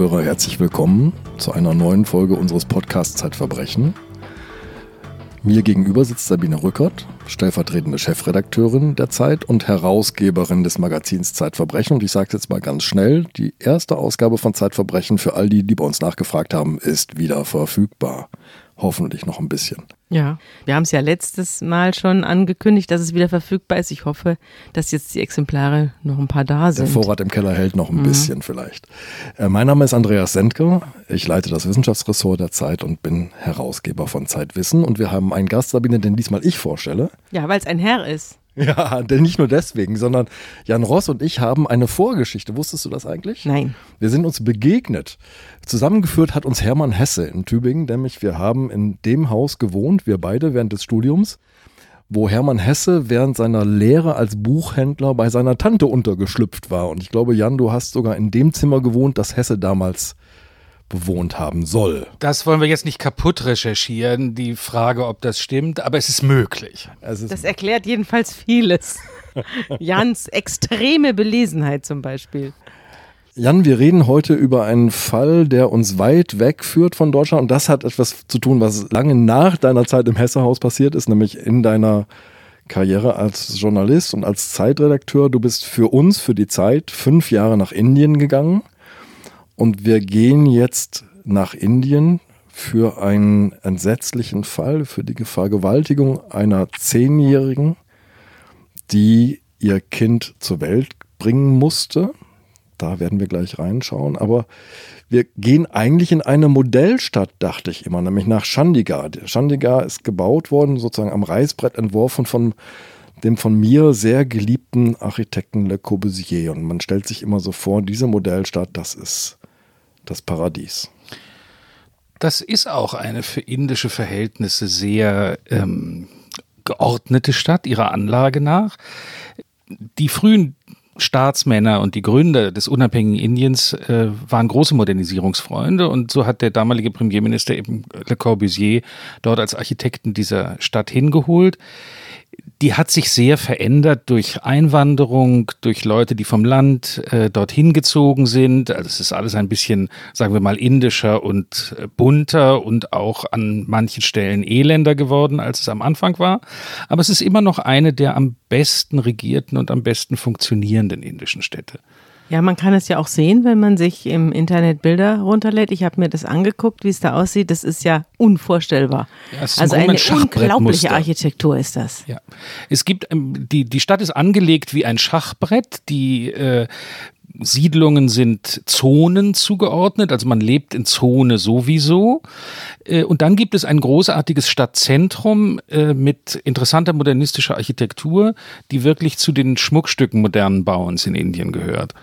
Zuhörer, herzlich willkommen zu einer neuen Folge unseres Podcasts Zeitverbrechen. Mir gegenüber sitzt Sabine Rückert, stellvertretende Chefredakteurin der Zeit und Herausgeberin des Magazins Zeitverbrechen. Und ich sage jetzt mal ganz schnell, die erste Ausgabe von Zeitverbrechen für all die, die bei uns nachgefragt haben, ist wieder verfügbar hoffentlich noch ein bisschen. Ja, wir haben es ja letztes Mal schon angekündigt, dass es wieder verfügbar ist. Ich hoffe, dass jetzt die Exemplare noch ein paar da sind. Der Vorrat im Keller hält noch ein mhm. bisschen vielleicht. Äh, mein Name ist Andreas Sendke. Ich leite das Wissenschaftsressort der Zeit und bin Herausgeber von Zeitwissen. Und wir haben einen Gast, Sabine, den diesmal ich vorstelle. Ja, weil es ein Herr ist. Ja, denn nicht nur deswegen, sondern Jan Ross und ich haben eine Vorgeschichte. Wusstest du das eigentlich? Nein. Wir sind uns begegnet. Zusammengeführt hat uns Hermann Hesse in Tübingen, nämlich wir haben in dem Haus gewohnt, wir beide während des Studiums, wo Hermann Hesse während seiner Lehre als Buchhändler bei seiner Tante untergeschlüpft war. Und ich glaube, Jan, du hast sogar in dem Zimmer gewohnt, das Hesse damals bewohnt haben soll. Das wollen wir jetzt nicht kaputt recherchieren, die Frage, ob das stimmt, aber es ist möglich. Es ist das erklärt jedenfalls vieles. Jans extreme Belesenheit zum Beispiel. Jan, wir reden heute über einen Fall, der uns weit weg führt von Deutschland. Und das hat etwas zu tun, was lange nach deiner Zeit im Hessehaus passiert ist, nämlich in deiner Karriere als Journalist und als Zeitredakteur. Du bist für uns, für die Zeit, fünf Jahre nach Indien gegangen. Und wir gehen jetzt nach Indien für einen entsetzlichen Fall, für die Vergewaltigung einer Zehnjährigen, die ihr Kind zur Welt bringen musste. Da werden wir gleich reinschauen. Aber wir gehen eigentlich in eine Modellstadt, dachte ich immer, nämlich nach Chandigarh. Chandigarh ist gebaut worden, sozusagen am Reißbrett entworfen von dem von mir sehr geliebten Architekten Le Corbusier. Und man stellt sich immer so vor, diese Modellstadt, das ist das Paradies. Das ist auch eine für indische Verhältnisse sehr ähm, geordnete Stadt, ihrer Anlage nach. Die frühen Staatsmänner und die Gründer des unabhängigen Indiens äh, waren große Modernisierungsfreunde und so hat der damalige Premierminister eben Le Corbusier dort als Architekten dieser Stadt hingeholt die hat sich sehr verändert durch Einwanderung, durch Leute, die vom Land äh, dorthin gezogen sind. Also es ist alles ein bisschen, sagen wir mal, indischer und äh, bunter und auch an manchen Stellen elender geworden, als es am Anfang war. Aber es ist immer noch eine der am besten regierten und am besten funktionierenden indischen Städte. Ja, man kann es ja auch sehen, wenn man sich im Internet Bilder runterlädt. Ich habe mir das angeguckt, wie es da aussieht. Das ist ja unvorstellbar. Ja, also eine unglaubliche Architektur ist das. Ja, es gibt ähm, die die Stadt ist angelegt wie ein Schachbrett. Die äh, Siedlungen sind Zonen zugeordnet, also man lebt in Zone sowieso. Äh, und dann gibt es ein großartiges Stadtzentrum äh, mit interessanter modernistischer Architektur, die wirklich zu den Schmuckstücken modernen Bauens in Indien gehört.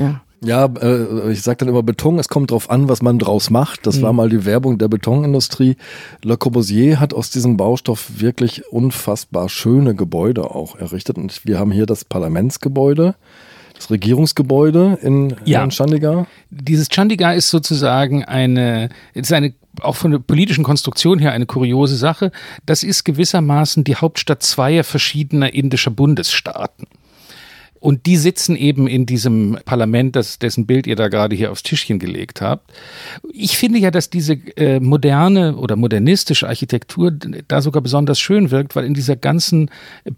Ja. Ja, äh, ich sage dann immer Beton, es kommt drauf an, was man draus macht. Das mhm. war mal die Werbung der Betonindustrie. Le Corbusier hat aus diesem Baustoff wirklich unfassbar schöne Gebäude auch errichtet. Und wir haben hier das Parlamentsgebäude, das Regierungsgebäude in, ja. in Chandigarh. Dieses Chandigarh ist sozusagen eine, ist eine auch von der politischen Konstruktion her eine kuriose Sache. Das ist gewissermaßen die Hauptstadt zweier verschiedener indischer Bundesstaaten. Und die sitzen eben in diesem Parlament, das, dessen Bild ihr da gerade hier aufs Tischchen gelegt habt. Ich finde ja, dass diese äh, moderne oder modernistische Architektur da sogar besonders schön wirkt, weil in dieser ganzen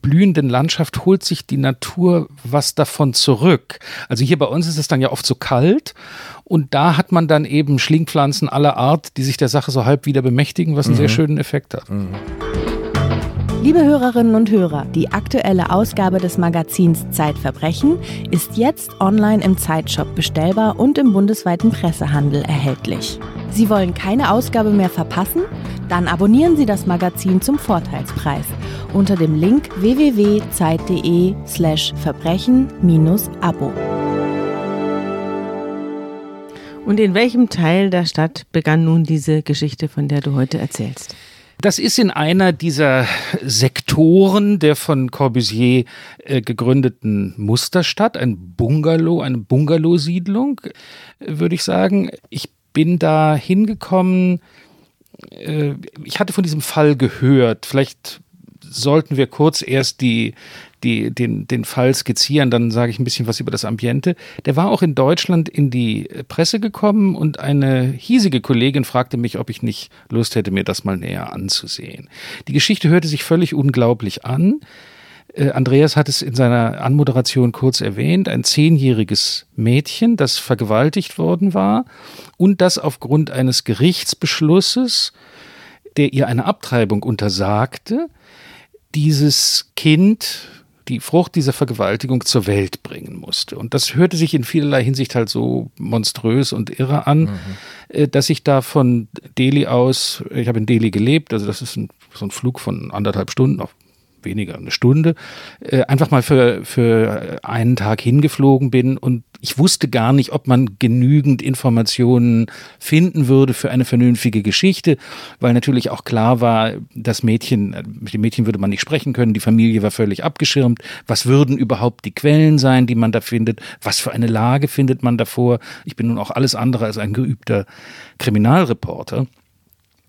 blühenden Landschaft holt sich die Natur was davon zurück. Also hier bei uns ist es dann ja oft so kalt und da hat man dann eben Schlingpflanzen aller Art, die sich der Sache so halb wieder bemächtigen, was einen mhm. sehr schönen Effekt hat. Mhm. Liebe Hörerinnen und Hörer, die aktuelle Ausgabe des Magazins Zeitverbrechen ist jetzt online im Zeitshop bestellbar und im bundesweiten Pressehandel erhältlich. Sie wollen keine Ausgabe mehr verpassen? Dann abonnieren Sie das Magazin zum Vorteilspreis unter dem Link www.zeit.de/slash verbrechen-abo. Und in welchem Teil der Stadt begann nun diese Geschichte, von der du heute erzählst? Das ist in einer dieser Sektoren der von Corbusier äh, gegründeten Musterstadt, ein Bungalow, eine Bungalow-Siedlung, äh, würde ich sagen. Ich bin da hingekommen, äh, ich hatte von diesem Fall gehört, vielleicht sollten wir kurz erst die, die, den, den Fall skizzieren, dann sage ich ein bisschen was über das Ambiente. Der war auch in Deutschland in die Presse gekommen und eine hiesige Kollegin fragte mich, ob ich nicht Lust hätte, mir das mal näher anzusehen. Die Geschichte hörte sich völlig unglaublich an. Äh, Andreas hat es in seiner Anmoderation kurz erwähnt, ein zehnjähriges Mädchen, das vergewaltigt worden war und das aufgrund eines Gerichtsbeschlusses, der ihr eine Abtreibung untersagte, dieses Kind die Frucht dieser Vergewaltigung zur Welt bringen musste. Und das hörte sich in vielerlei Hinsicht halt so monströs und irre an, mhm. Äh, dass ich da von Delhi aus, ich habe in Delhi gelebt, also das ist ein, so ein Flug von anderthalb Stunden, auf weniger, eine Stunde, äh, einfach mal für, für einen Tag hingeflogen bin und ich wusste gar nicht, ob man genügend Informationen finden würde für eine vernünftige Geschichte, weil natürlich auch klar war, das Mädchen, mit dem Mädchen würde man nicht sprechen können, die Familie war völlig abgeschirmt. Was würden überhaupt die Quellen sein, die man da findet? Was für eine Lage findet man davor? Ich bin nun auch alles andere als ein geübter Kriminalreporter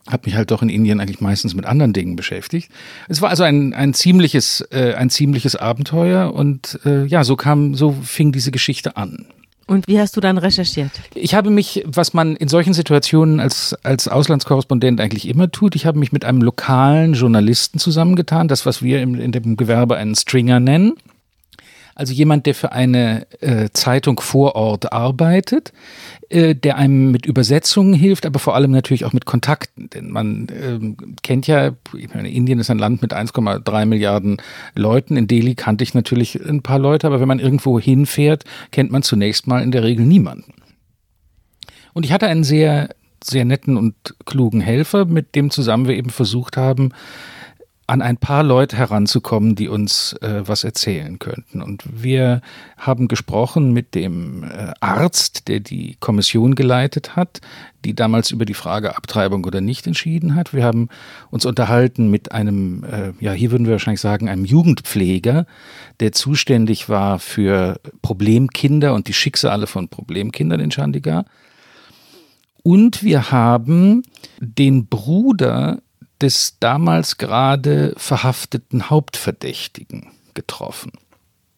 habe mich halt doch in Indien eigentlich meistens mit anderen Dingen beschäftigt. Es war also ein, ein ziemliches, äh, ein ziemliches Abenteuer und äh, ja, so kam, so fing diese Geschichte an. Und wie hast du dann recherchiert? Ich habe mich, was man in solchen Situationen als, als Auslandskorrespondent eigentlich immer tut, ich habe mich mit einem lokalen Journalisten zusammengetan, das, was wir im, in dem Gewerbe einen Stringer nennen. Also jemand, der für eine äh, Zeitung vor Ort arbeitet, äh, der einem mit Übersetzungen hilft, aber vor allem natürlich auch mit Kontakten. Denn man äh, kennt ja, ich meine, Indien ist ein Land mit 1,3 Milliarden Leuten. In Delhi kannte ich natürlich ein paar Leute, aber wenn man irgendwo hinfährt, kennt man zunächst mal in der Regel niemanden. Und ich hatte einen sehr, sehr netten und klugen Helfer, mit dem zusammen wir eben versucht haben, an ein paar Leute heranzukommen, die uns äh, was erzählen könnten. Und wir haben gesprochen mit dem äh, Arzt, der die Kommission geleitet hat, die damals über die Frage Abtreibung oder nicht entschieden hat. Wir haben uns unterhalten mit einem, äh, ja, hier würden wir wahrscheinlich sagen, einem Jugendpfleger, der zuständig war für Problemkinder und die Schicksale von Problemkindern in Chandigarh. Und wir haben den Bruder des damals gerade verhafteten Hauptverdächtigen getroffen.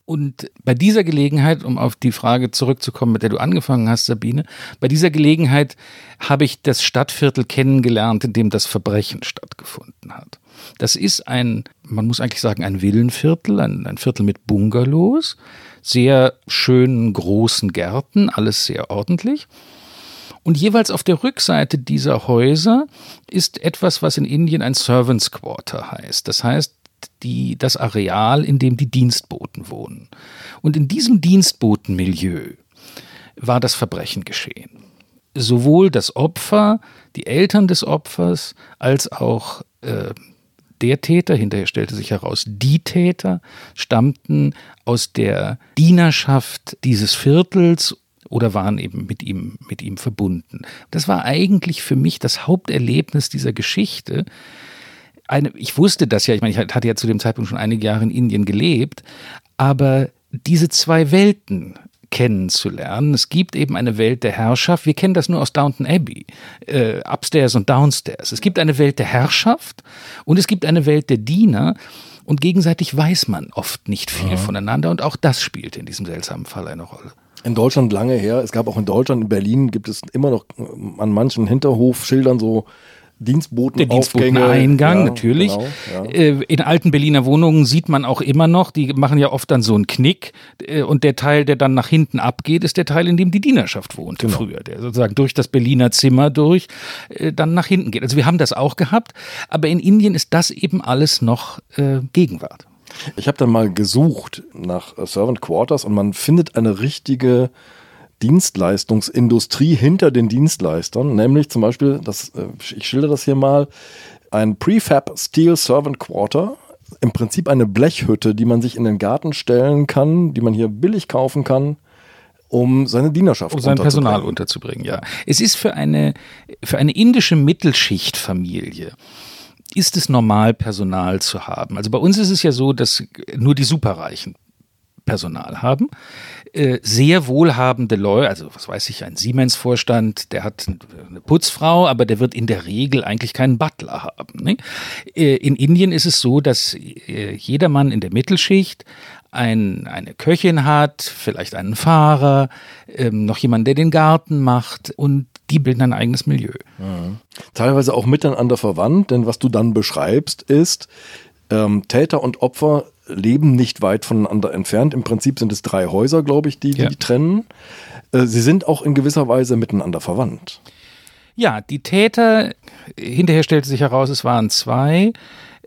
Und bei dieser Gelegenheit, um auf die Frage zurückzukommen, mit der du angefangen hast, Sabine, bei dieser Gelegenheit habe ich das Stadtviertel kennengelernt, in dem das Verbrechen stattgefunden hat. Das ist ein, man muss eigentlich sagen, ein Villenviertel, ein, ein Viertel mit Bungalows, sehr schönen großen Gärten, alles sehr ordentlich. Und jeweils auf der Rückseite dieser Häuser ist etwas, was in Indien ein Servants Quarter heißt. Das heißt, die, das Areal, in dem die Dienstboten wohnen. Und in diesem Dienstbotenmilieu war das Verbrechen geschehen. Sowohl das Opfer, die Eltern des Opfers, als auch äh, der Täter, hinterher stellte sich heraus, die Täter stammten aus der Dienerschaft dieses Viertels oder waren eben mit ihm, mit ihm verbunden. Das war eigentlich für mich das Haupterlebnis dieser Geschichte. Eine, ich wusste das ja, ich meine, ich hatte ja zu dem Zeitpunkt schon einige Jahre in Indien gelebt, aber diese zwei Welten kennenzulernen. Es gibt eben eine Welt der Herrschaft. Wir kennen das nur aus Downton Abbey, äh, Upstairs und Downstairs. Es gibt eine Welt der Herrschaft und es gibt eine Welt der Diener. Und gegenseitig weiß man oft nicht viel ja. voneinander. Und auch das spielt in diesem seltsamen Fall eine Rolle in Deutschland lange her. Es gab auch in Deutschland, in Berlin gibt es immer noch äh, an manchen Hinterhofschildern so Dienstboten Der Dienstboteneingang, ja, natürlich. Genau, ja. Äh, in alten Berliner Wohnungen sieht man auch immer noch, die machen ja oft dann so einen Knick äh, und der Teil, der dann nach hinten abgeht, ist der Teil, in dem die Dienerschaft wohnte genau. früher, der sozusagen durch das Berliner Zimmer durch dann nach hinten geht. Also wir haben das auch gehabt, aber in Indien ist das eben alles noch Gegenwart. Ich habe dann mal gesucht nach äh, Servant Quarters und man findet eine richtige Dienstleistungsindustrie hinter den Dienstleistern, nämlich zum Beispiel, das, äh, ich schilder das hier mal, ein Prefab Steel Servant Quarter, im Prinzip eine Blechhütte, die man sich in den Garten stellen kann, die man hier billig kaufen kann, um seine Dienerschaft um sein Personal unterzubringen. Ja, es ist für eine für eine indische Mittelschichtfamilie ist es normal, Personal zu haben. Also bei uns ist es ja so, dass nur die Superreichen Personal haben. Äh, sehr wohlhabende Leute, also was weiß ich, ein Siemens-Vorstand, der hat eine Putzfrau, aber der wird in der Regel eigentlich keinen Butler haben. Ne? In Indien ist es so, dass äh, jeder Mann in der Mittelschicht ein, eine Köchin hat, vielleicht einen Fahrer, ähm, noch jemand, der den Garten macht und die bilden ein eigenes Milieu. Mhm. Teilweise auch miteinander verwandt, denn was du dann beschreibst, ist, ähm, Täter und Opfer leben nicht weit voneinander entfernt. Im Prinzip sind es drei Häuser, glaube ich, die die, ja. die trennen. Äh, sie sind auch in gewisser Weise miteinander verwandt. Ja, die Täter, hinterher stellte sich heraus, es waren zwei.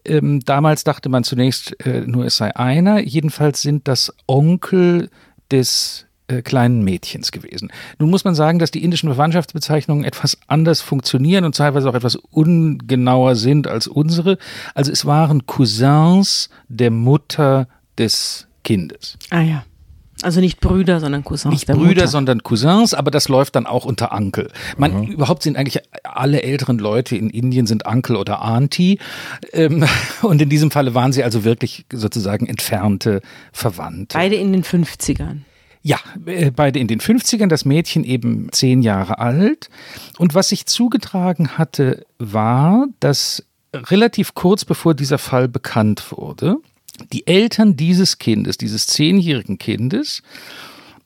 Ähm, damals dachte man zunächst äh, nur, es sei einer. Jedenfalls sind das Onkel des äh, kleinen Mädchens gewesen. Nun muss man sagen, dass die indischen Verwandtschaftsbezeichnungen etwas anders funktionieren und teilweise auch etwas ungenauer sind als unsere. Also es waren Cousins der Mutter des Kindes. Ah ja. Also nicht Brüder, sondern Cousins. Nicht Brüder, Mutter. sondern Cousins, aber das läuft dann auch unter Onkel. Man, mhm. Überhaupt sind eigentlich alle älteren Leute in Indien sind Onkel oder Auntie. Ähm, und in diesem Falle waren sie also wirklich sozusagen entfernte Verwandte. Beide in den 50ern. Ja, äh, beide in den 50ern, das Mädchen eben zehn Jahre alt. Und was sich zugetragen hatte, war, dass relativ kurz bevor dieser Fall bekannt wurde, die Eltern dieses Kindes, dieses zehnjährigen Kindes,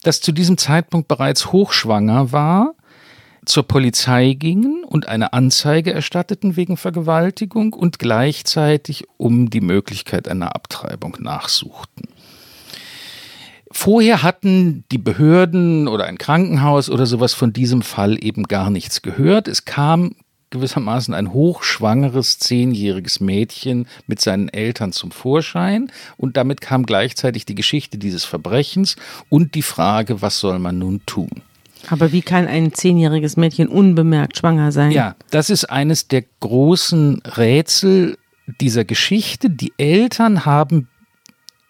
das zu diesem Zeitpunkt bereits hochschwanger war, zur Polizei gingen und eine Anzeige erstatteten wegen Vergewaltigung und gleichzeitig um die Möglichkeit einer Abtreibung nachsuchten. Vorher hatten die Behörden oder ein Krankenhaus oder sowas von diesem Fall eben gar nichts gehört. Es kam gewissermaßen ein hochschwangeres zehnjähriges Mädchen mit seinen Eltern zum Vorschein und damit kam gleichzeitig die Geschichte dieses Verbrechens und die Frage, was soll man nun tun? Aber wie kann ein zehnjähriges Mädchen unbemerkt schwanger sein? Ja, das ist eines der großen Rätsel dieser Geschichte. Die Eltern haben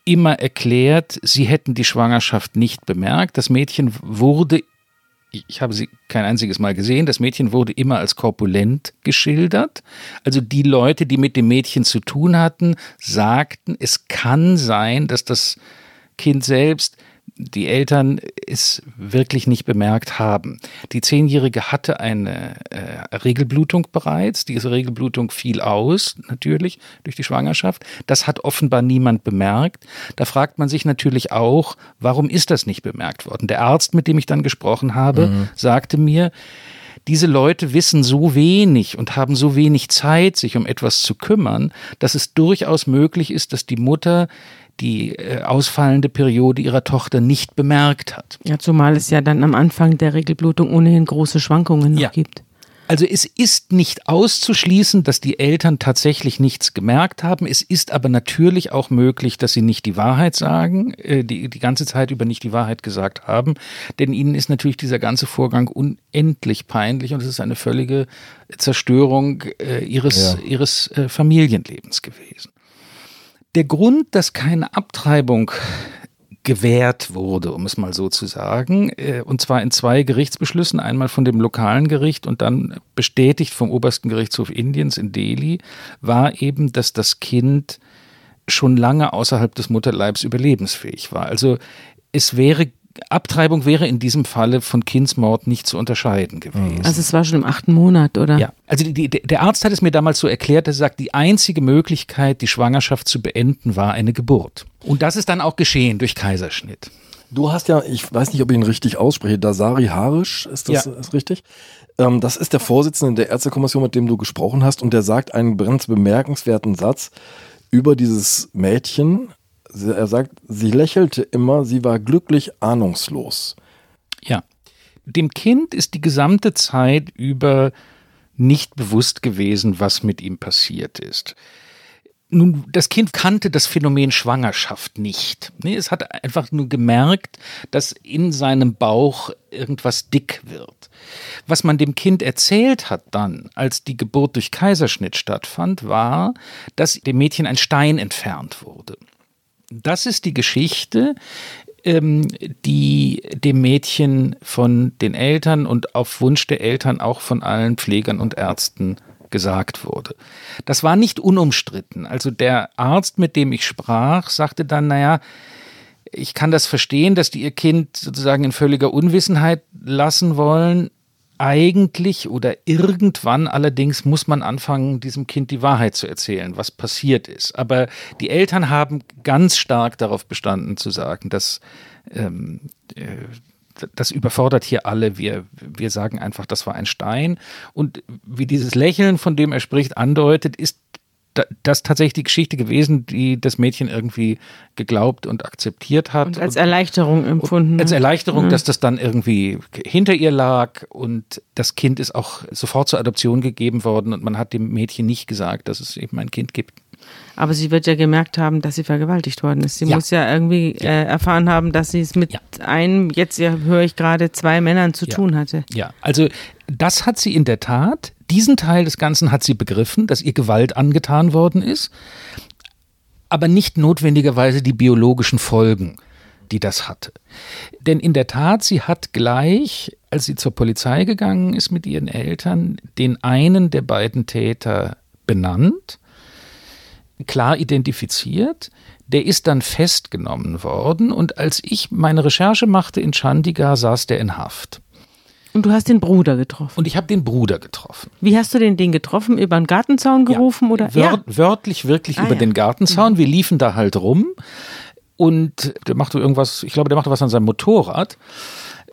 immer erklärt, sie hätten die Schwangerschaft nicht bemerkt. Das Mädchen wurde, ich habe sie kein einziges Mal gesehen, das Mädchen wurde immer als korpulent geschildert. Also die Leute, die mit dem Mädchen zu tun hatten, sagten, es kann sein, dass das Kind selbst die Eltern es wirklich nicht bemerkt haben. Die Zehnjährige hatte eine äh, Regelblutung bereits. Diese Regelblutung fiel aus, natürlich, durch die Schwangerschaft. Das hat offenbar niemand bemerkt. Da fragt man sich natürlich auch, warum ist das nicht bemerkt worden? Der Arzt, mit dem ich dann gesprochen habe, mhm. sagte mir, diese Leute wissen so wenig und haben so wenig Zeit, sich um etwas zu kümmern, dass es durchaus möglich ist, dass die Mutter die äh, ausfallende Periode ihrer Tochter nicht bemerkt hat. Ja, zumal es ja dann am Anfang der Regelblutung ohnehin große Schwankungen noch ja. gibt. Also es ist nicht auszuschließen, dass die Eltern tatsächlich nichts gemerkt haben. Es ist aber natürlich auch möglich, dass sie nicht die Wahrheit sagen, äh, die, die ganze Zeit über nicht die Wahrheit gesagt haben. Denn ihnen ist natürlich dieser ganze Vorgang unendlich peinlich und es ist eine völlige Zerstörung äh, ihres, ja. ihres äh, Familienlebens gewesen. Der Grund, dass keine Abtreibung gewährt wurde, um es mal so zu sagen, äh, und zwar in zwei Gerichtsbeschlüssen, einmal von dem lokalen Gericht und dann bestätigt vom obersten Gerichtshof Indiens in Delhi, war eben, dass das Kind schon lange außerhalb des Mutterleibs überlebensfähig war. Also es wäre Abtreibung wäre in diesem Falle von Kindsmord nicht zu unterscheiden gewesen. Also es war schon im achten Monat, oder? Ja. Also die, die, der Arzt hat es mir damals so erklärt, er sagt, die einzige Möglichkeit, die Schwangerschaft zu beenden, war eine Geburt. Und das ist dann auch geschehen durch Kaiserschnitt. Du hast ja, ich weiß nicht, ob ich ihn richtig ausspreche, Dasari Harisch, ist das ja. ist richtig? Ähm, das ist der Vorsitzende der Ärztekommission, mit dem du gesprochen hast, und der sagt einen ganz bemerkenswerten Satz über dieses Mädchen, er sagt, sie lächelte immer, sie war glücklich ahnungslos. Ja. Dem Kind ist die gesamte Zeit über nicht bewusst gewesen, was mit ihm passiert ist. Nun, das Kind kannte das Phänomen Schwangerschaft nicht. Es hat einfach nur gemerkt, dass in seinem Bauch irgendwas dick wird. Was man dem Kind erzählt hat dann, als die Geburt durch Kaiserschnitt stattfand, war, dass dem Mädchen ein Stein entfernt wurde. Das ist die Geschichte, ähm, die dem Mädchen von den Eltern und auf Wunsch der Eltern auch von allen Pflegern und Ärzten gesagt wurde. Das war nicht unumstritten. Also der Arzt, mit dem ich sprach, sagte dann, naja, ich kann das verstehen, dass die ihr Kind sozusagen in völliger Unwissenheit lassen wollen. Eigentlich oder irgendwann allerdings muss man anfangen, diesem Kind die Wahrheit zu erzählen, was passiert ist. Aber die Eltern haben ganz stark darauf bestanden zu sagen, dass ähm, äh, das überfordert hier alle. Wir, wir sagen einfach, das war ein Stein. Und wie dieses Lächeln, von dem er spricht, andeutet, ist das tatsächlich die Geschichte gewesen, die das Mädchen irgendwie geglaubt und akzeptiert hat. Und als Erleichterung empfunden. Als Erleichterung, mhm. dass das dann irgendwie hinter ihr lag und das Kind ist auch sofort zur Adoption gegeben worden und man hat dem Mädchen nicht gesagt, dass es eben ein Kind gibt. Aber sie wird ja gemerkt haben, dass sie vergewaltigt worden ist. Sie ja. muss ja irgendwie ja. Äh, erfahren haben, dass sie es mit ja. einem, jetzt ja, höre ich gerade, zwei Männern zu tun hatte. Ja, also das hat sie in der Tat. Diesen Teil des Ganzen hat sie begriffen, dass ihr Gewalt angetan worden ist, aber nicht notwendigerweise die biologischen Folgen, die das hatte. Denn in der Tat, sie hat gleich, als sie zur Polizei gegangen ist mit ihren Eltern, den einen der beiden Täter benannt klar identifiziert. Der ist dann festgenommen worden und als ich meine Recherche machte in Chandigarh, saß der in Haft. Und du hast den Bruder getroffen. Und ich habe den Bruder getroffen. Wie hast du den den getroffen? Über den Gartenzaun gerufen ja, oder? Wör ja. Wörtlich wirklich ah, über ja. den Gartenzaun. Wir liefen da halt rum und der machte irgendwas, ich glaube, der machte was an seinem Motorrad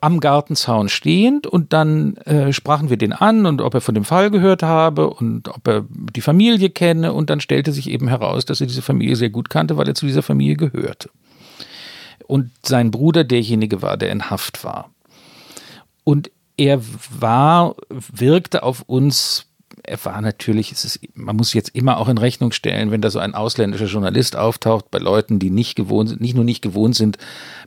am Gartenzaun stehend und dann äh, sprachen wir den an und ob er von dem Fall gehört habe und ob er die Familie kenne und dann stellte sich eben heraus, dass er diese Familie sehr gut kannte, weil er zu dieser Familie gehörte. Und sein Bruder derjenige war, der in Haft war. Und er war, wirkte auf uns war natürlich, es ist, man muss jetzt immer auch in Rechnung stellen, wenn da so ein ausländischer Journalist auftaucht, bei Leuten, die nicht gewohnt sind, nicht nur nicht gewohnt sind,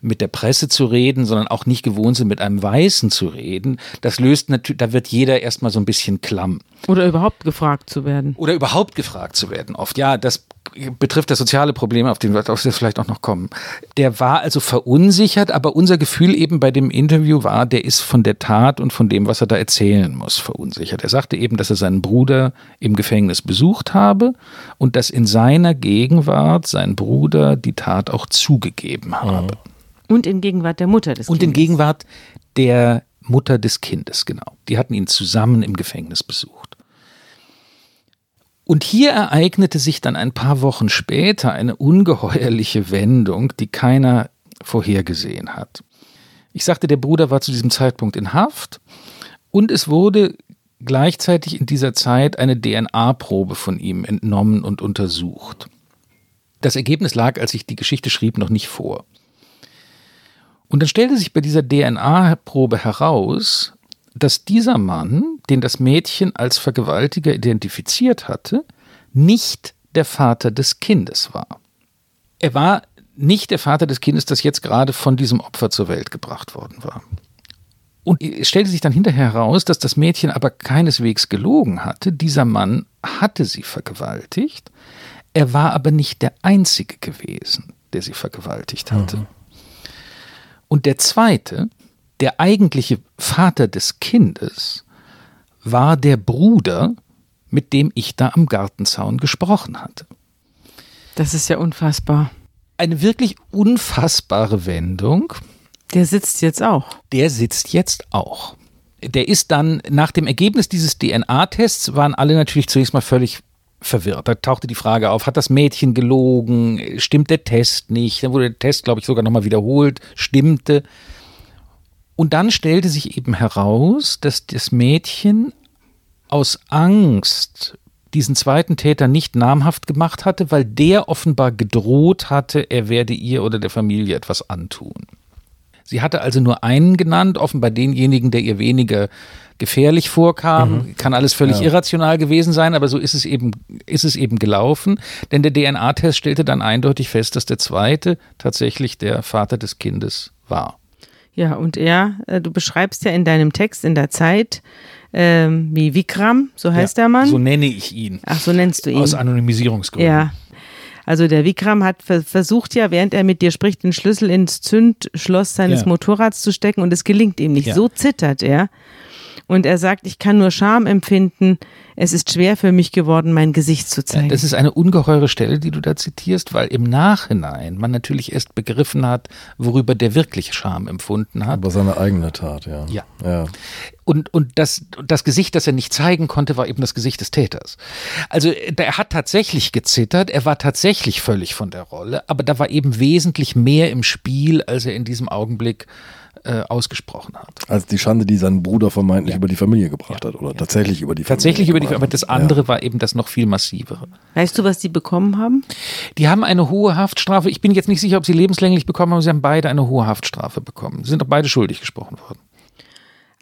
mit der Presse zu reden, sondern auch nicht gewohnt sind, mit einem Weißen zu reden. Das löst natürlich, da wird jeder erstmal so ein bisschen klamm. Oder überhaupt gefragt zu werden. Oder überhaupt gefragt zu werden. Oft, ja, das betrifft das soziale Problem, auf den wir vielleicht auch noch kommen. Der war also verunsichert, aber unser Gefühl eben bei dem Interview war, der ist von der Tat und von dem, was er da erzählen muss, verunsichert. Er sagte eben, dass er seinen Bruder im Gefängnis besucht habe und dass in seiner Gegenwart sein Bruder die Tat auch zugegeben habe. Und in Gegenwart der Mutter des Kindes. Und in Gegenwart der Mutter des Kindes, genau. Die hatten ihn zusammen im Gefängnis besucht. Und hier ereignete sich dann ein paar Wochen später eine ungeheuerliche Wendung, die keiner vorhergesehen hat. Ich sagte, der Bruder war zu diesem Zeitpunkt in Haft und es wurde gleichzeitig in dieser Zeit eine DNA-Probe von ihm entnommen und untersucht. Das Ergebnis lag, als ich die Geschichte schrieb, noch nicht vor. Und dann stellte sich bei dieser DNA-Probe heraus, dass dieser Mann, den das Mädchen als Vergewaltiger identifiziert hatte, nicht der Vater des Kindes war. Er war nicht der Vater des Kindes, das jetzt gerade von diesem Opfer zur Welt gebracht worden war. Und es stellte sich dann hinterher heraus, dass das Mädchen aber keineswegs gelogen hatte. Dieser Mann hatte sie vergewaltigt. Er war aber nicht der Einzige gewesen, der sie vergewaltigt hatte. Mhm. Und der Zweite, der eigentliche Vater des Kindes war der Bruder, mit dem ich da am Gartenzaun gesprochen hatte. Das ist ja unfassbar. Eine wirklich unfassbare Wendung. Der sitzt jetzt auch. Der sitzt jetzt auch. Der ist dann, nach dem Ergebnis dieses DNA-Tests, waren alle natürlich zunächst mal völlig verwirrt. Da tauchte die Frage auf, hat das Mädchen gelogen? Stimmt der Test nicht? Dann wurde der Test, glaube ich, sogar nochmal wiederholt. Stimmte. Und dann stellte sich eben heraus, dass das Mädchen aus Angst diesen zweiten Täter nicht namhaft gemacht hatte, weil der offenbar gedroht hatte, er werde ihr oder der Familie etwas antun. Sie hatte also nur einen genannt, offenbar denjenigen, der ihr weniger gefährlich vorkam. Mhm. Kann alles völlig ja. irrational gewesen sein, aber so ist es eben, ist es eben gelaufen. Denn der DNA-Test stellte dann eindeutig fest, dass der zweite tatsächlich der Vater des Kindes war. Ja, und er, äh, du beschreibst ja in deinem Text in der Zeit, ähm, wie Vikram, so heißt ja, der Mann. So nenne ich ihn. Ach, so nennst du ihn. Aus Anonymisierungsgründen. Ja. Also der Vikram hat versucht ja, während er mit dir spricht, den Schlüssel ins Zündschloss seines ja. Motorrads zu stecken und es gelingt ihm nicht. Ja. So zittert er. Und er sagt, ich kann nur Scham empfinden. Es ist schwer für mich geworden, mein Gesicht zu zeigen. Das ist eine ungeheure Stelle, die du da zitierst, weil im Nachhinein man natürlich erst begriffen hat, worüber der wirklich Scham empfunden hat. Über seine eigene Tat, ja. Ja. ja. Und, und das, das Gesicht, das er nicht zeigen konnte, war eben das Gesicht des Täters. Also er hat tatsächlich gezittert, er war tatsächlich völlig von der Rolle, aber da war eben wesentlich mehr im Spiel, als er in diesem Augenblick äh, ausgesprochen hat. Als die Schande, die sein Bruder vermeintlich ja. über die Familie gebracht ja. hat oder ja. tatsächlich über die Familie. Tatsächlich über die Familie, aber das andere war eben das noch viel massivere. Weißt du, was die bekommen haben? Die haben eine hohe Haftstrafe. Ich bin jetzt nicht sicher, ob sie lebenslänglich bekommen haben, sie haben beide eine hohe Haftstrafe bekommen. Sie sind doch beide schuldig gesprochen worden.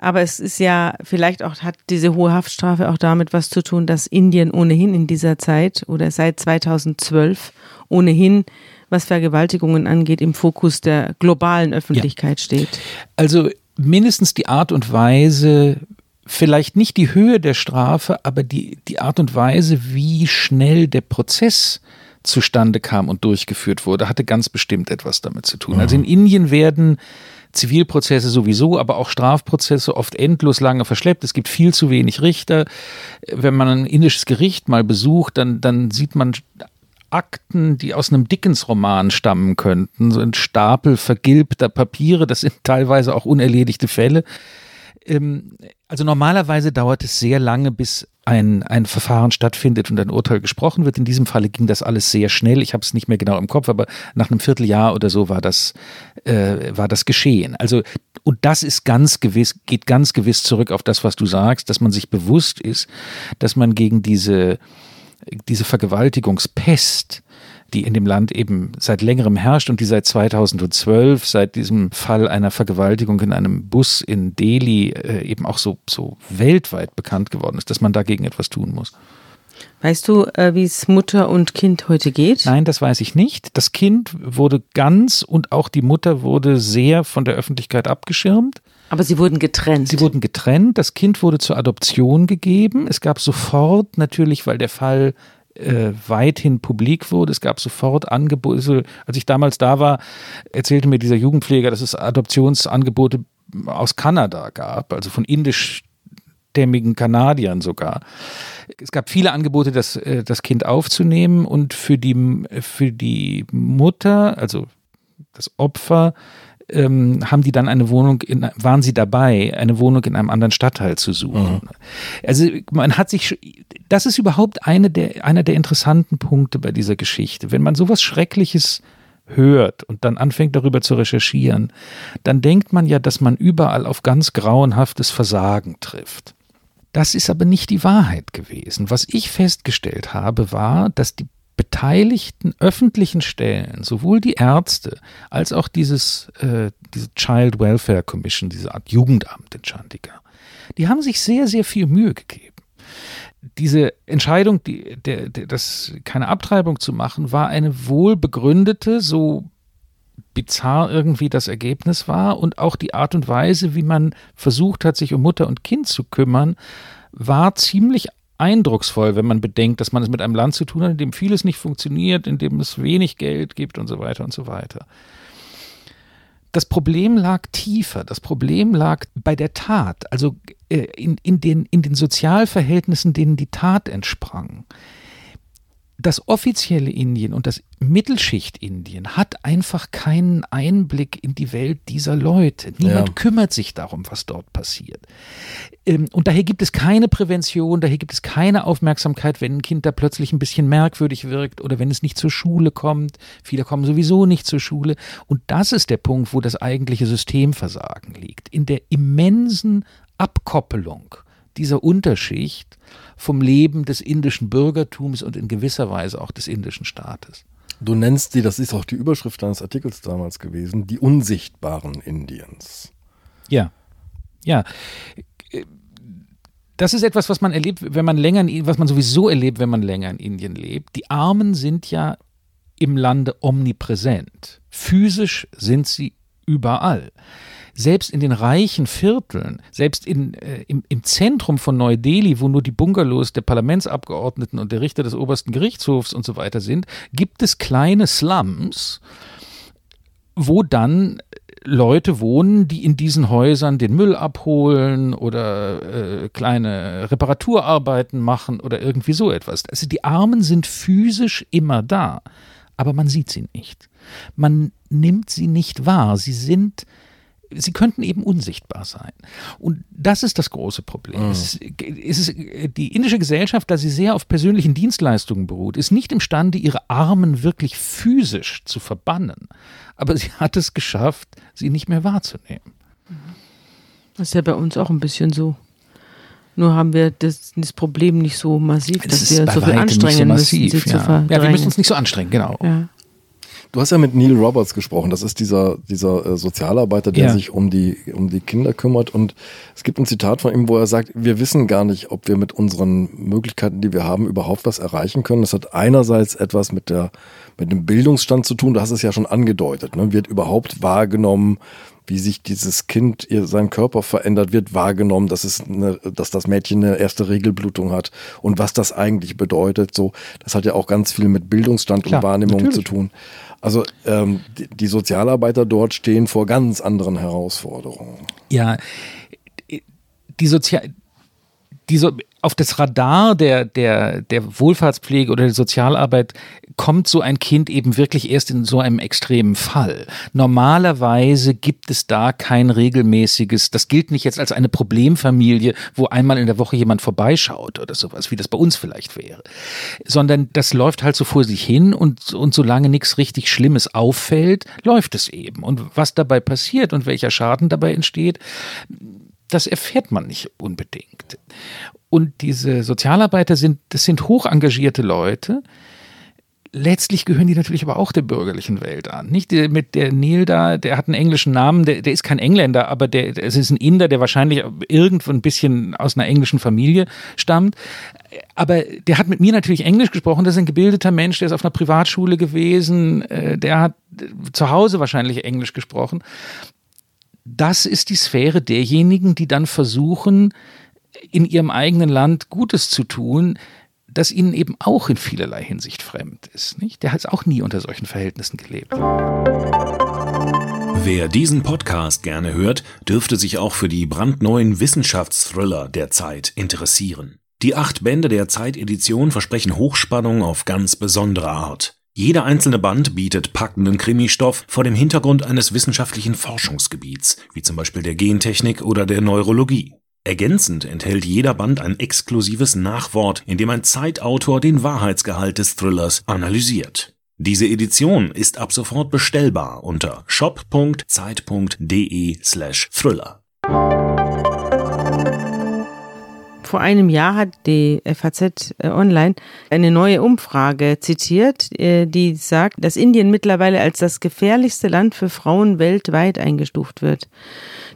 Aber es ist ja, vielleicht auch hat diese hohe Haftstrafe auch damit was zu tun, dass Indien ohnehin in dieser Zeit oder seit 2012 ohnehin was Vergewaltigungen angeht, im Fokus der globalen Öffentlichkeit ja. steht? Also mindestens die Art und Weise, vielleicht nicht die Höhe der Strafe, aber die, die Art und Weise, wie schnell der Prozess zustande kam und durchgeführt wurde, hatte ganz bestimmt etwas damit zu tun. Mhm. Also in Indien werden Zivilprozesse sowieso, aber auch Strafprozesse oft endlos lange verschleppt. Es gibt viel zu wenig Richter. Wenn man ein indisches Gericht mal besucht, dann, dann sieht man Akten, die aus einem Dickens-Roman stammen könnten, so ein Stapel vergilbter Papiere, das sind teilweise auch unerledigte Fälle. Ähm, also normalerweise dauert es sehr lange, bis ein, ein Verfahren stattfindet und ein Urteil gesprochen wird. In diesem Falle ging das alles sehr schnell. Ich habe es nicht mehr genau im Kopf, aber nach einem Vierteljahr oder so war das, äh, war das geschehen. Also, und das ist ganz gewiss, geht ganz gewiss zurück auf das, was du sagst, dass man sich bewusst ist, dass man gegen diese diese Vergewaltigungspest, die in dem Land eben seit längerem herrscht und die seit 2012, seit diesem Fall einer Vergewaltigung in einem Bus in Delhi äh, eben auch so, so weltweit bekannt geworden ist, dass man dagegen etwas tun muss. Weißt du, äh, wie es Mutter und Kind heute geht? Nein, das weiß ich nicht. Das Kind wurde ganz und auch die Mutter wurde sehr von der Öffentlichkeit abgeschirmt. Aber sie wurden getrennt. Sie wurden getrennt. Das Kind wurde zur Adoption gegeben. Es gab sofort natürlich, weil der Fall äh, weithin publik wurde. Es gab sofort Angebote. Als ich damals da war, erzählte mir dieser Jugendpfleger, dass es Adoptionsangebote aus Kanada gab, also von indischstämmigen Kanadiern sogar. Es gab viele Angebote, das, äh, das Kind aufzunehmen und für die, für die Mutter, also das Opfer, ähm, haben die dann eine Wohnung, in, waren sie dabei, eine Wohnung in einem anderen Stadtteil zu suchen. Mhm. Also man hat sich, das ist überhaupt eine der, einer der interessanten Punkte bei dieser Geschichte. Wenn man sowas Schreckliches hört und dann anfängt darüber zu recherchieren, dann denkt man ja, dass man überall auf ganz grauenhaftes Versagen trifft. Das ist aber nicht die Wahrheit gewesen. Was ich festgestellt habe, war, dass die beteiligten öffentlichen Stellen, sowohl die Ärzte als auch dieses, äh, diese Child Welfare Commission, diese Art Jugendamt in Chandigarh, die haben sich sehr, sehr viel Mühe gegeben. Diese Entscheidung, die, der, der, das, keine Abtreibung zu machen, war eine wohl begründete, so bizarr irgendwie das Ergebnis war und auch die Art und Weise, wie man versucht hat, sich um Mutter und Kind zu kümmern, war ziemlich eindrucksvoll, wenn man bedenkt, dass man es mit einem Land zu tun hat, in dem vieles nicht funktioniert, in dem es wenig Geld gibt und so weiter und so weiter. Das Problem lag tiefer. Das Problem lag bei der Tat, also äh, in, in, den, in den Sozialverhältnissen, denen die Tat entsprang das offizielle Indien und das Mittelschicht-Indien hat einfach keinen Einblick in die Welt dieser Leute. Niemand ja. kümmert sich darum, was dort passiert. Ähm, und daher gibt es keine Prävention, daher gibt es keine Aufmerksamkeit, wenn ein Kind da plötzlich ein bisschen merkwürdig wirkt oder wenn es nicht zur Schule kommt. Viele kommen sowieso nicht zur Schule. Und das ist der Punkt, wo das eigentliche Systemversagen liegt. In der immensen Abkoppelung dieser Unterschicht vom Leben des indischen Bürgertums und in gewisser Weise auch des indischen Staates. Du nennst sie, das ist auch die Überschrift deines Artikels damals gewesen, die Unsichtbaren Indiens. Ja, ja. Das ist etwas, was man erlebt, wenn man länger in, was man sowieso erlebt, wenn man länger in Indien lebt. Die Armen sind ja im Lande omnipräsent. Physisch sind sie überall selbst in den reichen Vierteln, selbst in, äh, im, im Zentrum von Neu-Delhi, wo nur die Bungalows der Parlamentsabgeordneten und der Richter des obersten Gerichtshofs und so weiter sind, gibt es kleine Slums, wo dann Leute wohnen, die in diesen Häusern den Müll abholen oder äh, kleine Reparaturarbeiten machen oder irgendwie so etwas. Also die Armen sind physisch immer da, aber man sieht sie nicht. Man nimmt sie nicht wahr. Sie sind sie könnten eben unsichtbar sein. Und das ist das große Problem. Mhm. Es, es ist, die indische Gesellschaft, da sie sehr auf persönlichen Dienstleistungen beruht, ist nicht imstande, ihre Armen wirklich physisch zu verbannen. Aber sie hat es geschafft, sie nicht mehr wahrzunehmen. Das ist ja bei uns auch ein bisschen so. Nur haben wir das, das Problem nicht so massiv, dass das wir so viel anstrengen so massiv, müssen, sie ja. zu verdrängen. Ja, wir müssen uns nicht so anstrengen, genau. Ja. Du hast ja mit Neil Roberts gesprochen. Das ist dieser, dieser äh, Sozialarbeiter, der Ja. sich um die, um die Kinder kümmert. Und es gibt ein Zitat von ihm, wo er sagt, wir wissen gar nicht, ob wir mit unseren Möglichkeiten, die wir haben, überhaupt was erreichen können. Das hat einerseits etwas mit der, mit dem Bildungsstand zu tun. Du hast es ja schon angedeutet. Ne? Wird überhaupt wahrgenommen, wie sich dieses Kind, ihr, sein Körper verändert, wird wahrgenommen, dass es eine, dass das Mädchen eine erste Regelblutung hat und was das eigentlich bedeutet. So, das hat ja auch ganz viel mit Bildungsstand Klar, und Wahrnehmung natürlich. zu tun. Also ähm, die, Sozialarbeiter dort stehen vor ganz anderen Herausforderungen. Ja, die Sozial die so, auf das Radar der, der, der Wohlfahrtspflege oder der Sozialarbeit kommt so ein Kind eben wirklich erst in so einem extremen Fall. Normalerweise gibt es da kein regelmäßiges, das gilt nicht jetzt als eine Problemfamilie, wo einmal in der Woche jemand vorbeischaut oder sowas, wie das bei uns vielleicht wäre, sondern das läuft halt so vor sich hin und, und solange nichts richtig Schlimmes auffällt, läuft es eben. Und was dabei passiert und welcher Schaden dabei entsteht, das erfährt man nicht unbedingt. Und diese Sozialarbeiter sind, das sind hoch engagierte Leute. Letztlich gehören die natürlich aber auch der bürgerlichen Welt an. Nicht der, mit der Neil da, der hat einen englischen Namen, der, der ist kein Engländer, aber der, es ist ein Inder, der wahrscheinlich irgendwo ein bisschen aus einer englischen Familie stammt. Aber der hat mit mir natürlich Englisch gesprochen. Das ist ein gebildeter Mensch, der ist auf einer Privatschule gewesen. äh, Der hat zu Hause wahrscheinlich Englisch gesprochen das ist die Sphäre derjenigen, die dann versuchen, in ihrem eigenen Land Gutes zu tun, das ihnen eben auch in vielerlei Hinsicht fremd ist. Nicht? Der hat auch nie unter solchen Verhältnissen gelebt. Wer diesen Podcast gerne hört, dürfte sich auch für die brandneuen Wissenschaftsthriller der Zeit interessieren. Die acht Bände der Zeit-Edition versprechen Hochspannung auf ganz besondere Art. Jeder einzelne Band bietet packenden Krimistoff vor dem Hintergrund eines wissenschaftlichen Forschungsgebiets, wie zum Beispiel der Gentechnik oder der Neurologie. Ergänzend enthält jeder Band ein exklusives Nachwort, in dem ein Zeitautor den Wahrheitsgehalt des Thrillers analysiert. Diese Edition ist ab sofort bestellbar unter shop.zeit.de Vor einem Jahr hat die FAZ äh, Online eine neue Umfrage zitiert, äh, die sagt, dass Indien mittlerweile als das gefährlichste Land für Frauen weltweit eingestuft wird.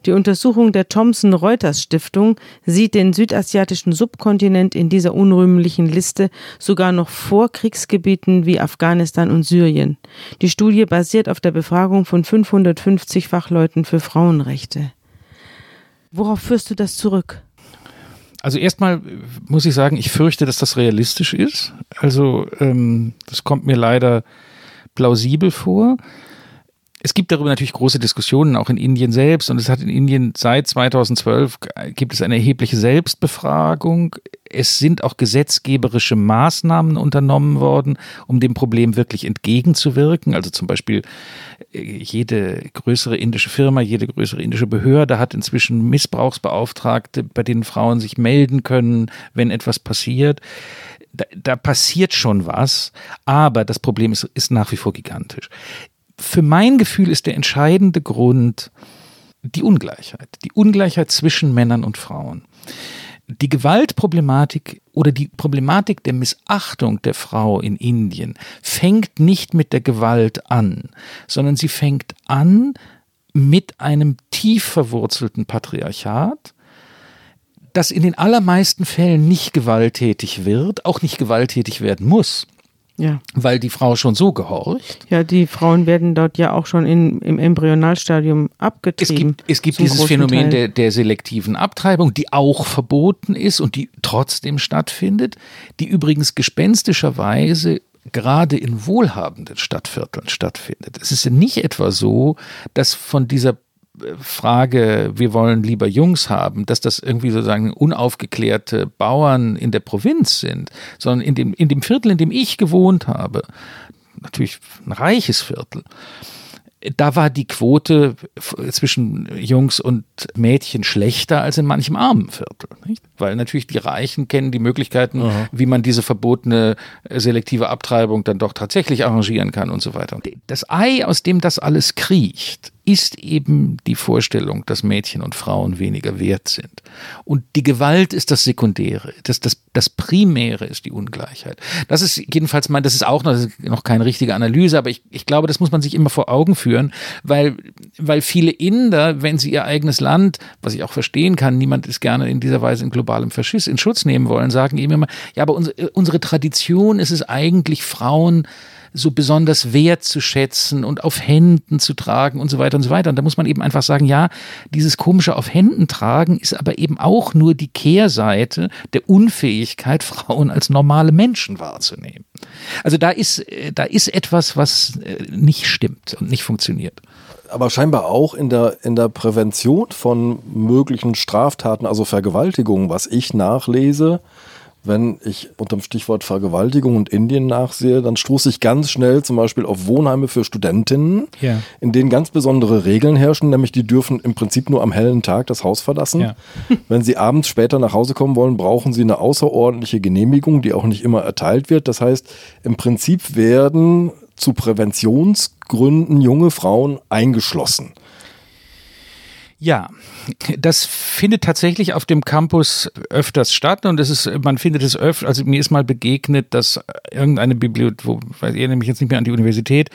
Die Untersuchung der Thomson Reuters Stiftung sieht den südasiatischen Subkontinent in dieser unrühmlichen Liste sogar noch vor Kriegsgebieten wie Afghanistan und Syrien. Die Studie basiert auf der Befragung von 550 Fachleuten für Frauenrechte. Worauf führst du das zurück? Also erstmal muss ich sagen, ich fürchte, dass das realistisch ist. Also ähm, das kommt mir leider plausibel vor. Es gibt darüber natürlich große Diskussionen, auch in Indien selbst. Und es hat in Indien seit 2012 gibt es eine erhebliche Selbstbefragung. Es sind auch gesetzgeberische Maßnahmen unternommen worden, um dem Problem wirklich entgegenzuwirken. Also zum Beispiel äh, jede größere indische Firma, jede größere indische Behörde hat inzwischen Missbrauchsbeauftragte, bei denen Frauen sich melden können, wenn etwas passiert. Da, da passiert schon was, aber das Problem ist, ist nach wie vor gigantisch für mein Gefühl ist der entscheidende Grund die Ungleichheit. Die Ungleichheit zwischen Männern und Frauen. Die Gewaltproblematik oder die Problematik der Missachtung der Frau in Indien fängt nicht mit der Gewalt an, sondern sie fängt an mit einem tief verwurzelten Patriarchat, das in den allermeisten Fällen nicht gewalttätig wird, auch nicht gewalttätig werden muss Ja. weil die Frau schon so gehorcht. Ja, die Frauen werden dort ja auch schon in, im Embryonalstadium Es abgetrieben. gibt, es gibt dieses Phänomen der, der selektiven Abtreibung, die auch verboten ist und die trotzdem stattfindet, die übrigens gespenstischerweise gerade in wohlhabenden Stadtvierteln stattfindet. Es ist ja nicht etwa so, dass von dieser Frage, wir wollen lieber Jungs haben, dass das irgendwie sozusagen unaufgeklärte Bauern in der Provinz sind, sondern in dem, in dem Viertel, in dem ich gewohnt habe, natürlich ein reiches Viertel, da war die Quote zwischen Jungs und Mädchen schlechter als in manchem armen Viertel. Nicht? Weil natürlich die Reichen kennen die Möglichkeiten, Aha. wie man diese verbotene selektive Abtreibung dann doch tatsächlich arrangieren kann und so weiter. Das Ei, aus dem das alles kriecht, ist eben die Vorstellung, dass Mädchen und Frauen weniger wert sind. Und die Gewalt ist das Sekundäre. Das, das, das Primäre ist die Ungleichheit. Das ist jedenfalls mein, das ist auch noch, noch keine richtige Analyse, aber ich, ich glaube, das muss man sich immer vor Augen führen, weil, weil viele Inder, wenn sie ihr eigenes Land, was ich auch verstehen kann, niemand ist gerne in dieser Weise in globalem Faschismus in Schutz nehmen wollen, sagen eben immer, ja, aber unsere, unsere Tradition ist es eigentlich, Frauen so besonders wertzuschätzen und auf Händen zu tragen und so weiter und so weiter. Und da muss man eben einfach sagen, ja, dieses komische auf Händen tragen ist aber eben auch nur die Kehrseite der Unfähigkeit, Frauen als normale Menschen wahrzunehmen. Also da ist, äh, da ist etwas, was äh, nicht stimmt und nicht funktioniert aber scheinbar auch in der, in der Prävention von möglichen Straftaten, also Vergewaltigungen, was ich nachlese, wenn ich unter dem Stichwort Vergewaltigung und Indien nachsehe, dann stoße ich ganz schnell zum Beispiel auf Wohnheime für Studentinnen, ja. in denen ganz besondere Regeln herrschen, nämlich die dürfen im Prinzip nur am hellen Tag das Haus verlassen. Ja. Wenn sie abends später nach Hause kommen wollen, brauchen sie eine außerordentliche Genehmigung, die auch nicht immer erteilt wird. Das heißt, im Prinzip werden zu Präventionsgründen junge Frauen eingeschlossen. Ja, das findet tatsächlich auf dem Campus öfters statt und es ist, man findet es öfter, also mir ist mal begegnet, dass irgendeine Bibliothek, wo, weiß ich nämlich jetzt nicht mehr an die Universität,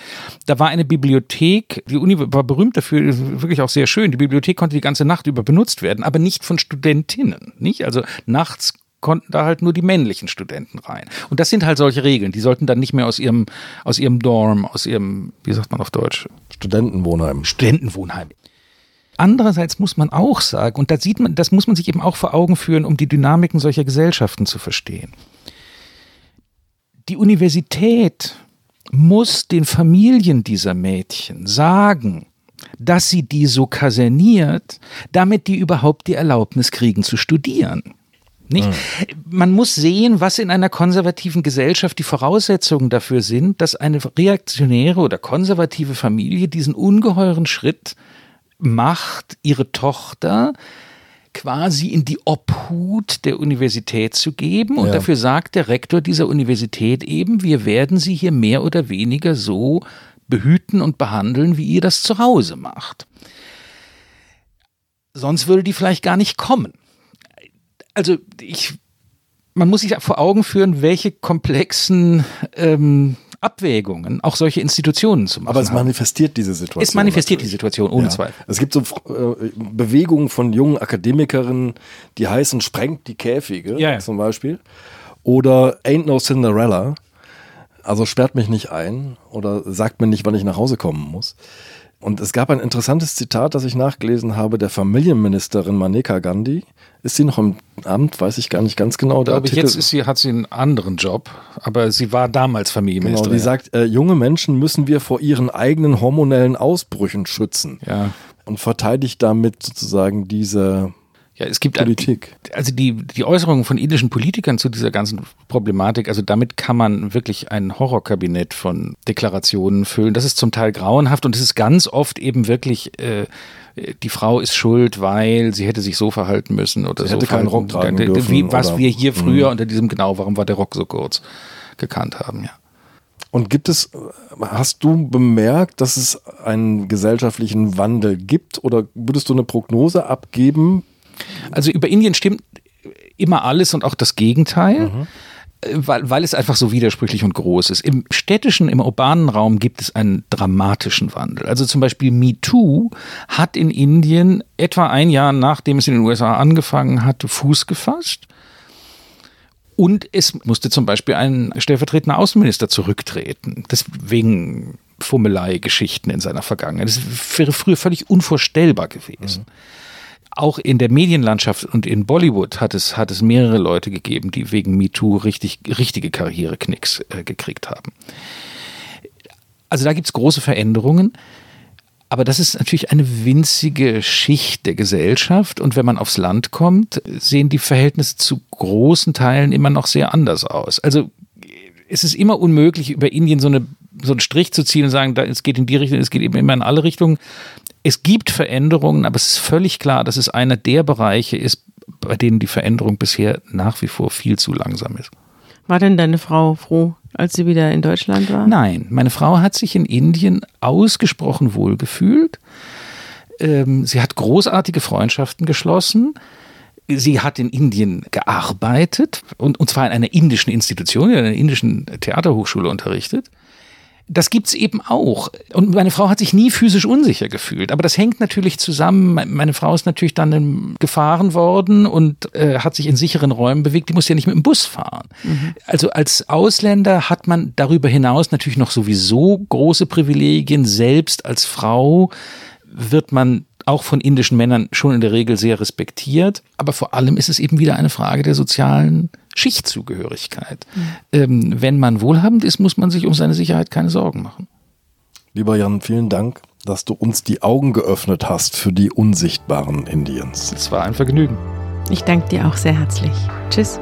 da war eine Bibliothek, die Uni war berühmt dafür, wirklich auch sehr schön. Die Bibliothek konnte die ganze Nacht über benutzt werden, aber nicht von Studentinnen, nicht? Also nachts konnten da halt nur die männlichen Studenten rein. Und das sind halt solche Regeln. Die sollten dann nicht mehr aus ihrem, aus ihrem Dorm, aus ihrem, wie sagt man auf Deutsch? Studentenwohnheim. Studentenwohnheim. Andererseits muss man auch sagen, und da sieht man, das muss man sich eben auch vor Augen führen, um die Dynamiken solcher Gesellschaften zu verstehen. Die Universität muss den Familien dieser Mädchen sagen, dass sie die so kaserniert, damit die überhaupt die Erlaubnis kriegen zu studieren. Nicht? Man muss sehen, was in einer konservativen Gesellschaft die Voraussetzungen dafür sind, dass eine reaktionäre oder konservative Familie diesen ungeheuren Schritt macht, ihre Tochter quasi in die Obhut der Universität zu geben. Und ja. dafür sagt der Rektor dieser Universität eben, wir werden sie hier mehr oder weniger so behüten und behandeln, wie ihr das zu Hause macht. Sonst würde die vielleicht gar nicht kommen. Also ich, man muss sich vor Augen führen, welche komplexen ähm, Abwägungen, auch solche Institutionen zu machen. Aber es manifestiert diese Situation. Es manifestiert natürlich. die Situation, ohne ja. Zweifel. Es gibt so äh, Bewegungen von jungen Akademikerinnen, die heißen Sprengt die Käfige ja, ja. zum Beispiel. Oder Ain't No Cinderella. Also sperrt mich nicht ein oder sagt mir nicht, wann ich nach Hause kommen muss. Und es gab ein interessantes Zitat, das ich nachgelesen habe, der Familienministerin Maneka Gandhi. Ist sie noch im Amt? Weiß ich gar nicht ganz genau. Der ich, jetzt ist sie, hat sie einen anderen Job, aber sie war damals Familienministerin. Genau, die sagt, äh, junge Menschen müssen wir vor ihren eigenen hormonellen Ausbrüchen schützen. Ja. Und verteidigt damit sozusagen diese ja, es gibt Politik. Also die, die Äußerungen von indischen Politikern zu dieser ganzen Problematik, also damit kann man wirklich ein Horrorkabinett von Deklarationen füllen. Das ist zum Teil grauenhaft und es ist ganz oft eben wirklich, äh, die Frau ist schuld, weil sie hätte sich so verhalten müssen oder sie so. Hätte keinen Rock tragen dürfen, wie, was wir hier früher mh. unter diesem genau, warum war der Rock so kurz, gekannt haben, ja. Und gibt es, hast du bemerkt, dass es einen gesellschaftlichen Wandel gibt oder würdest du eine Prognose abgeben, also über Indien stimmt immer alles und auch das Gegenteil. Mhm weil, weil es einfach so widersprüchlich und groß ist. Im städtischen, im urbanen Raum gibt es einen dramatischen Wandel. Also zum Beispiel MeToo hat in Indien etwa ein Jahr nachdem es in den USA angefangen hat, Fuß gefasst. Und es musste zum Beispiel ein stellvertretender Außenminister zurücktreten. Deswegen Fummelei-Geschichten in seiner Vergangenheit. Das wäre früher völlig unvorstellbar gewesen. Mhm. Auch in der Medienlandschaft und in Bollywood hat es, hat es mehrere Leute gegeben, die wegen MeToo richtig, richtige Karriereknicks äh, gekriegt haben. Also da gibt es große Veränderungen. Aber das ist natürlich eine winzige Schicht der Gesellschaft. Und wenn man aufs Land kommt, sehen die Verhältnisse zu großen Teilen immer noch sehr anders aus. Also es ist immer unmöglich, über Indien so, eine, so einen Strich zu ziehen und sagen, da, es geht in die Richtung, es geht eben immer in alle Richtungen. Es gibt Veränderungen, aber es ist völlig klar, dass es einer der Bereiche ist, bei denen die Veränderung bisher nach wie vor viel zu langsam ist. War denn deine Frau froh, als sie wieder in Deutschland war? Nein, meine Frau hat sich in Indien ausgesprochen wohlgefühlt. Ähm, sie hat großartige Freundschaften geschlossen. Sie hat in Indien gearbeitet und, und zwar in einer indischen Institution, in einer indischen Theaterhochschule unterrichtet das gibt's eben auch. Und meine Frau hat sich nie physisch unsicher gefühlt. Aber das hängt natürlich zusammen. Meine Frau ist natürlich dann gefahren worden und äh, hat sich in sicheren Räumen bewegt. Die muss ja nicht mit dem Bus fahren. Mhm. Also als Ausländer hat man darüber hinaus natürlich noch sowieso große Privilegien. Selbst als Frau wird man auch von indischen Männern schon in der Regel sehr respektiert. Aber vor allem ist es eben wieder eine Frage der sozialen Schichtzugehörigkeit. Mhm. Ähm, wenn man wohlhabend ist, muss man sich um seine Sicherheit keine Sorgen machen. Lieber Jan, vielen Dank, dass du uns die Augen geöffnet hast für die Unsichtbaren Indiens. Es war ein Vergnügen. Ich danke dir auch sehr herzlich. Tschüss.